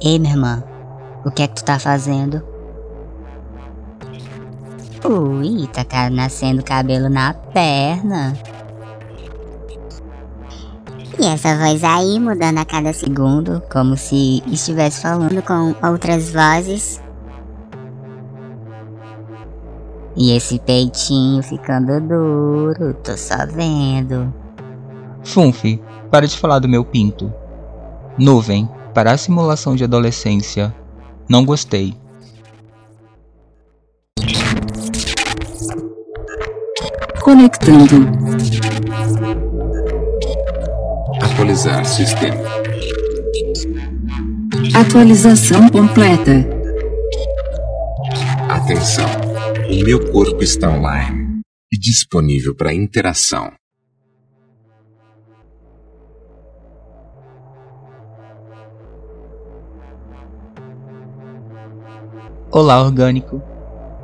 Ei, minha irmã, o que é que tu tá fazendo? Ui, tá nascendo cabelo na perna. E essa voz aí mudando a cada segundo, como se estivesse falando com outras vozes. E esse peitinho ficando duro, tô só vendo. Funfi, para de falar do meu pinto. Nuvem, para a simulação de adolescência. Não gostei. Conectando. Atualizar sistema. Atualização completa. Atenção. O meu corpo está online e disponível para interação. Olá, orgânico.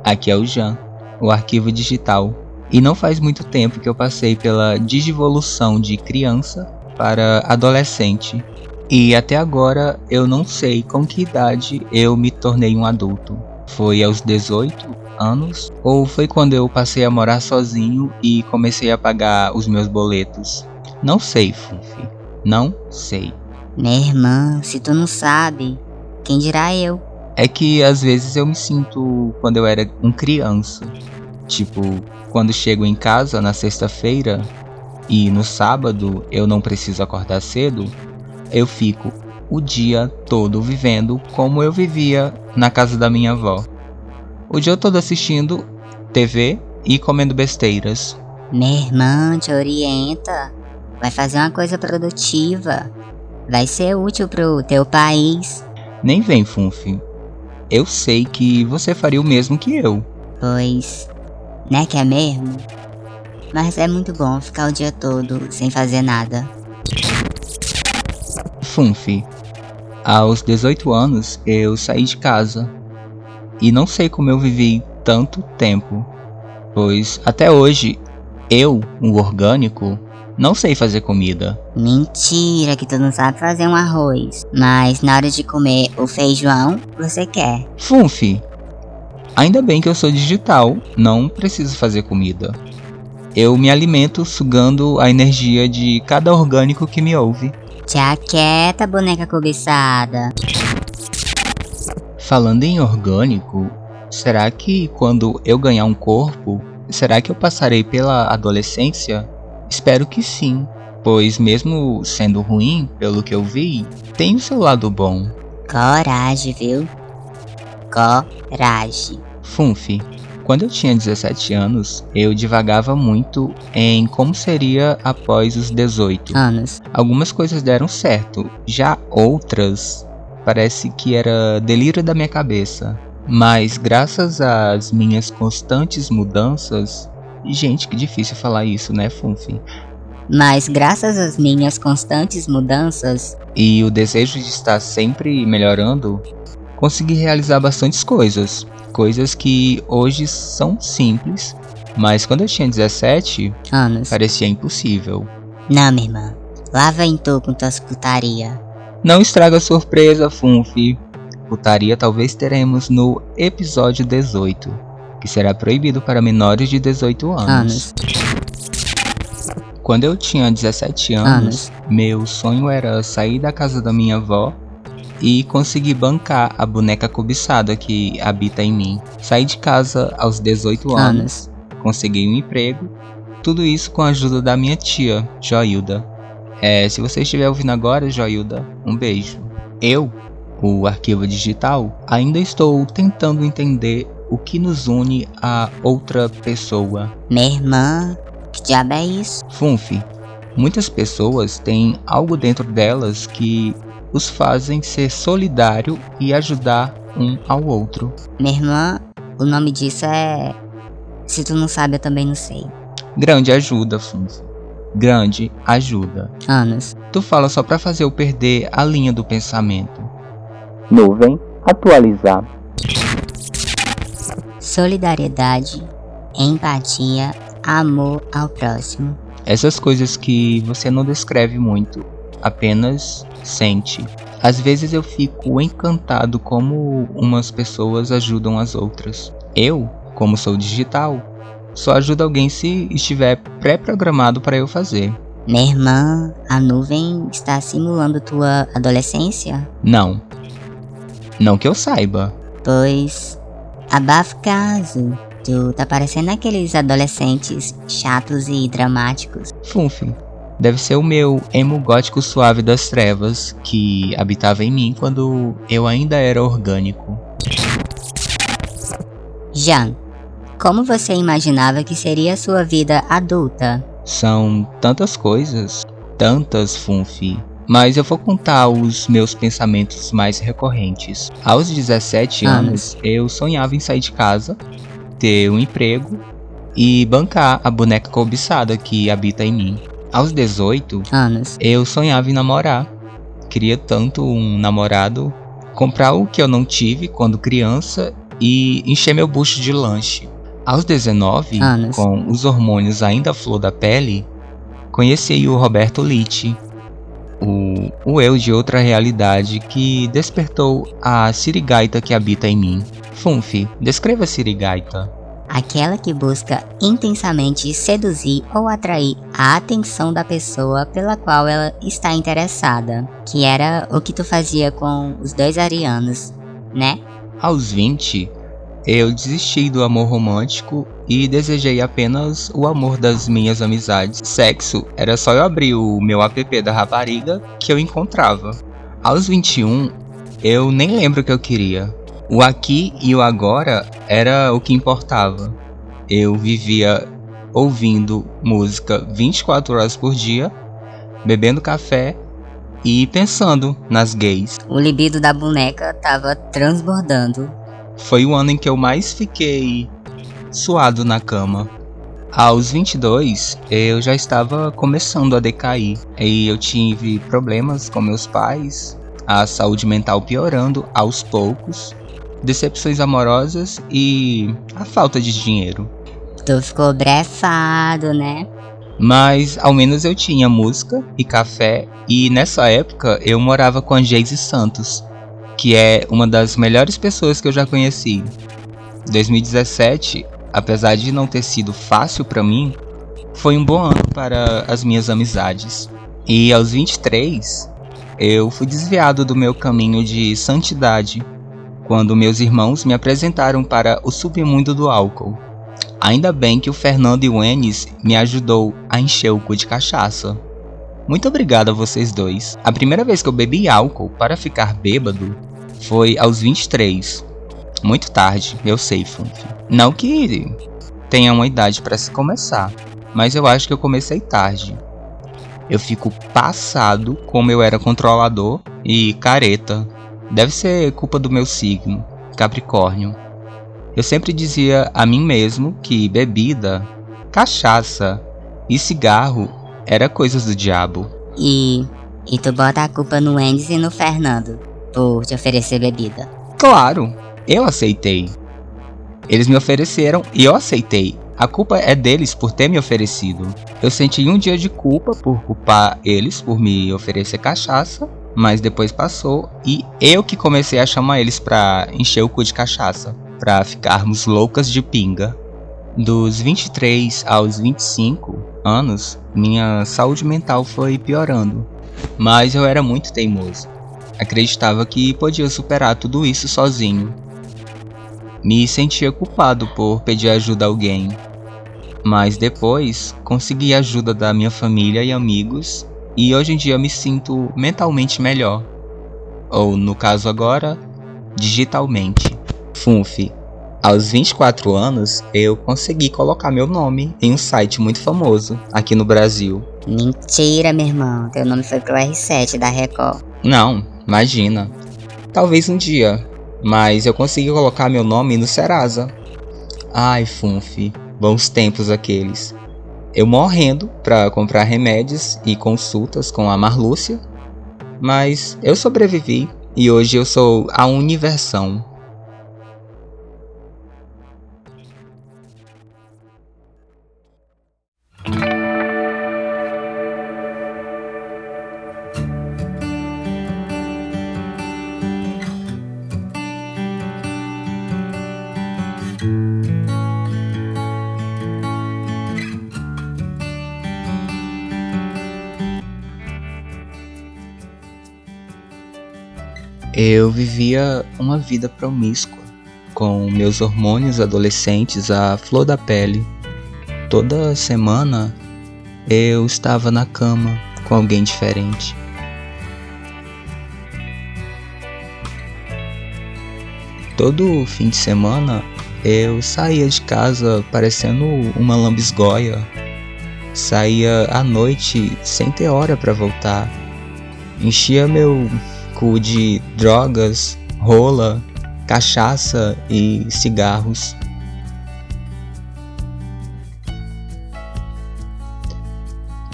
Aqui é o Jan, o arquivo digital. E não faz muito tempo que eu passei pela digivolução de criança para adolescente. E até agora eu não sei com que idade eu me tornei um adulto. Foi aos 18 anos? Ou foi quando eu passei a morar sozinho e comecei a pagar os meus boletos? Não sei, Fufi. Não sei. Minha irmã, se tu não sabe, quem dirá eu? É que às vezes eu me sinto quando eu era um criança. Tipo, quando chego em casa na sexta-feira e no sábado eu não preciso acordar cedo, eu fico o dia todo vivendo como eu vivia na casa da minha avó. O dia todo assistindo TV e comendo besteiras. Minha irmã te orienta. Vai fazer uma coisa produtiva. Vai ser útil pro teu país. Nem vem, Funfi. Eu sei que você faria o mesmo que eu. Pois, né que é mesmo? Mas é muito bom ficar o dia todo sem fazer nada. Funfi, aos 18 anos eu saí de casa e não sei como eu vivi tanto tempo, pois até hoje eu, um orgânico, não sei fazer comida. Mentira que tu não sabe fazer um arroz. Mas na hora de comer o feijão, você quer. Funfi, ainda bem que eu sou digital, não preciso fazer comida. Eu me alimento sugando a energia de cada orgânico que me ouve. Te aquieta, boneca cobiçada. Falando em orgânico, será que quando eu ganhar um corpo, será que eu passarei pela adolescência? Espero que sim, pois mesmo sendo ruim, pelo que eu vi, tem o seu lado bom. Coragem, viu? Coragem. Funfi, quando eu tinha 17 anos, eu divagava muito em como seria após os 18 anos. Algumas coisas deram certo, já outras parece que era delírio da minha cabeça. Mas graças às minhas constantes mudanças, Gente, que difícil falar isso, né, Funfi? Mas graças às minhas constantes mudanças e o desejo de estar sempre melhorando, consegui realizar bastantes coisas. Coisas que hoje são simples, mas quando eu tinha 17 anos, parecia impossível. Não, minha irmã. Lá vem tu com tuas putaria. Não estraga a surpresa, Funfi. Putaria talvez teremos no episódio 18 que será proibido para menores de 18 anos. anos. Quando eu tinha 17 anos, anos, meu sonho era sair da casa da minha avó e conseguir bancar a boneca cobiçada que habita em mim. Saí de casa aos 18 anos, anos, consegui um emprego, tudo isso com a ajuda da minha tia, Joilda. É, se você estiver ouvindo agora, Joilda, um beijo. Eu, o arquivo digital, ainda estou tentando entender o que nos une a outra pessoa. Minha irmã, que diabo é isso? Funfi, muitas pessoas têm algo dentro delas que os fazem ser solidário e ajudar um ao outro. Minha irmã, o nome disso é. Se tu não sabe, eu também não sei. Grande ajuda, Funfi. Grande ajuda. Anos. Tu fala só para fazer eu perder a linha do pensamento. Nuvem, atualizar solidariedade, empatia, amor ao próximo. Essas coisas que você não descreve muito, apenas sente. Às vezes eu fico encantado como umas pessoas ajudam as outras. Eu, como sou digital, só ajudo alguém se estiver pré-programado para eu fazer. Minha irmã, a nuvem está simulando tua adolescência? Não. Não que eu saiba. Pois. Abafa caso. Tu tá parecendo aqueles adolescentes chatos e dramáticos. Funf, deve ser o meu emo gótico suave das trevas que habitava em mim quando eu ainda era orgânico. Jean, como você imaginava que seria a sua vida adulta? São tantas coisas, tantas, Funfi. Mas eu vou contar os meus pensamentos mais recorrentes. Aos 17 anos, anos eu sonhava em sair de casa, ter um emprego e bancar a boneca cobiçada que habita em mim. Aos 18 anos, eu sonhava em namorar. Queria tanto um namorado, comprar o que eu não tive quando criança e encher meu bucho de lanche. Aos 19, anos. com os hormônios ainda à flor da pele, conheci o Roberto Litti, o, o eu de outra realidade que despertou a sirigaita que habita em mim. Funfi, descreva a sirigaita. Aquela que busca intensamente seduzir ou atrair a atenção da pessoa pela qual ela está interessada, que era o que tu fazia com os dois arianos, né? Aos 20, eu desisti do amor romântico e desejei apenas o amor das minhas amizades. Sexo era só eu abrir o meu app da rapariga que eu encontrava. Aos 21, eu nem lembro o que eu queria. O aqui e o agora era o que importava. Eu vivia ouvindo música 24 horas por dia, bebendo café e pensando nas gays. O libido da boneca tava transbordando. Foi o ano em que eu mais fiquei suado na cama. Aos 22, eu já estava começando a decair e eu tive problemas com meus pais, a saúde mental piorando aos poucos, decepções amorosas e a falta de dinheiro. Tu ficou brefado, né? Mas ao menos eu tinha música e café e nessa época eu morava com a Geise Santos, que é uma das melhores pessoas que eu já conheci. 2017, apesar de não ter sido fácil para mim, foi um bom ano para as minhas amizades. E aos 23, eu fui desviado do meu caminho de santidade quando meus irmãos me apresentaram para o submundo do álcool. Ainda bem que o Fernando e o Enes me ajudou a encher o cu de cachaça. Muito obrigado a vocês dois. A primeira vez que eu bebi álcool para ficar bêbado foi aos 23. Muito tarde, eu sei, Funf. Não que tenha uma idade para se começar, mas eu acho que eu comecei tarde. Eu fico passado como eu era controlador e careta. Deve ser culpa do meu signo, Capricórnio. Eu sempre dizia a mim mesmo que bebida, cachaça e cigarro era coisas do diabo. E. E tu bota a culpa no Endes e no Fernando por te oferecer bebida. Claro, eu aceitei. Eles me ofereceram e eu aceitei. A culpa é deles por ter me oferecido. Eu senti um dia de culpa por culpar eles por me oferecer cachaça, mas depois passou e eu que comecei a chamar eles pra encher o cu de cachaça, pra ficarmos loucas de pinga. Dos 23 aos 25 anos, minha saúde mental foi piorando, mas eu era muito teimoso. Acreditava que podia superar tudo isso sozinho. Me sentia culpado por pedir ajuda a alguém, mas depois consegui a ajuda da minha família e amigos e hoje em dia me sinto mentalmente melhor. Ou no caso agora, digitalmente. Funf, aos 24 anos, eu consegui colocar meu nome em um site muito famoso aqui no Brasil. Mentira, meu irmão. Teu nome foi pro R7 da Record. Não, imagina. Talvez um dia, mas eu consegui colocar meu nome no Serasa. Ai, Funf, bons tempos aqueles. Eu morrendo pra comprar remédios e consultas com a Marlúcia, mas eu sobrevivi e hoje eu sou a Universão. Eu vivia uma vida promíscua, com meus hormônios adolescentes à flor da pele. Toda semana eu estava na cama com alguém diferente. Todo fim de semana eu saía de casa parecendo uma lambisgoia. Saía à noite sem ter hora para voltar. Enchia meu cu de drogas, rola, cachaça e cigarros.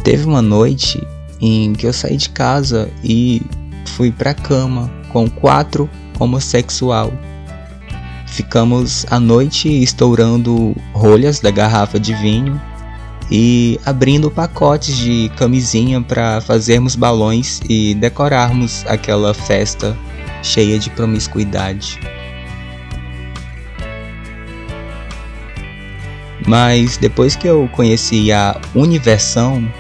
Teve uma noite em que eu saí de casa e fui pra cama com quatro homossexual. Ficamos a noite estourando rolhas da garrafa de vinho e abrindo pacotes de camisinha para fazermos balões e decorarmos aquela festa cheia de promiscuidade. Mas depois que eu conheci a Universão,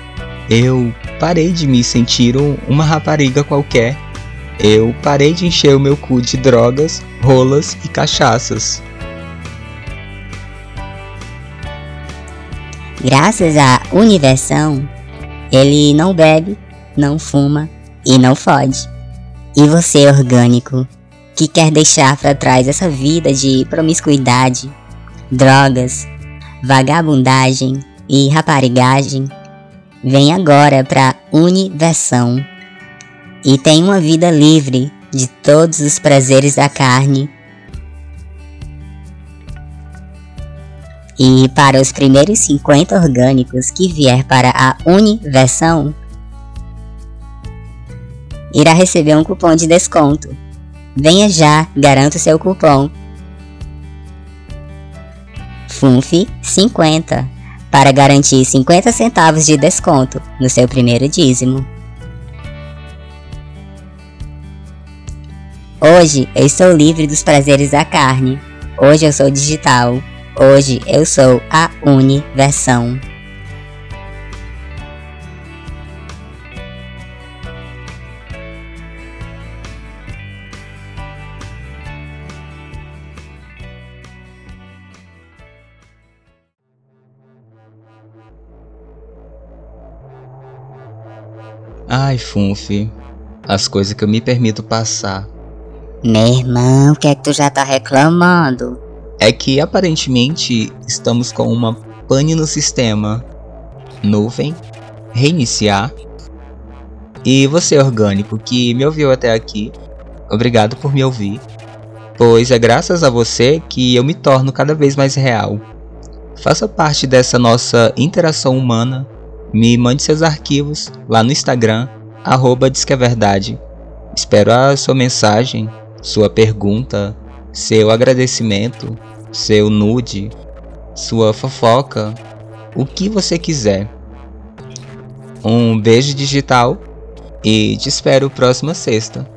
eu parei de me sentir uma rapariga qualquer eu parei de encher o meu cu de drogas, rolas e cachaças. Graças à Universão, ele não bebe, não fuma e não fode. E você, orgânico, que quer deixar para trás essa vida de promiscuidade, drogas, vagabundagem e raparigagem, vem agora para Universão e tem uma vida livre de todos os prazeres da carne. E para os primeiros 50 orgânicos que vier para a Universão, irá receber um cupom de desconto. Venha já, garanta o seu cupom. FUNF 50 para garantir 50 centavos de desconto no seu primeiro dízimo. Hoje eu estou livre dos prazeres da carne. Hoje eu sou digital. Hoje eu sou a Universão. Ai, Funfi, as coisas que eu me permito passar meu irmão, o que é que tu já tá reclamando? É que aparentemente estamos com uma pane no sistema. Nuvem, reiniciar. E você, orgânico, que me ouviu até aqui, obrigado por me ouvir, pois é graças a você que eu me torno cada vez mais real. Faça parte dessa nossa interação humana. Me mande seus arquivos lá no Instagram, arroba. Espero a sua mensagem sua pergunta, seu agradecimento, seu nude, sua fofoca, o que você quiser. Um beijo digital e te espero próxima sexta.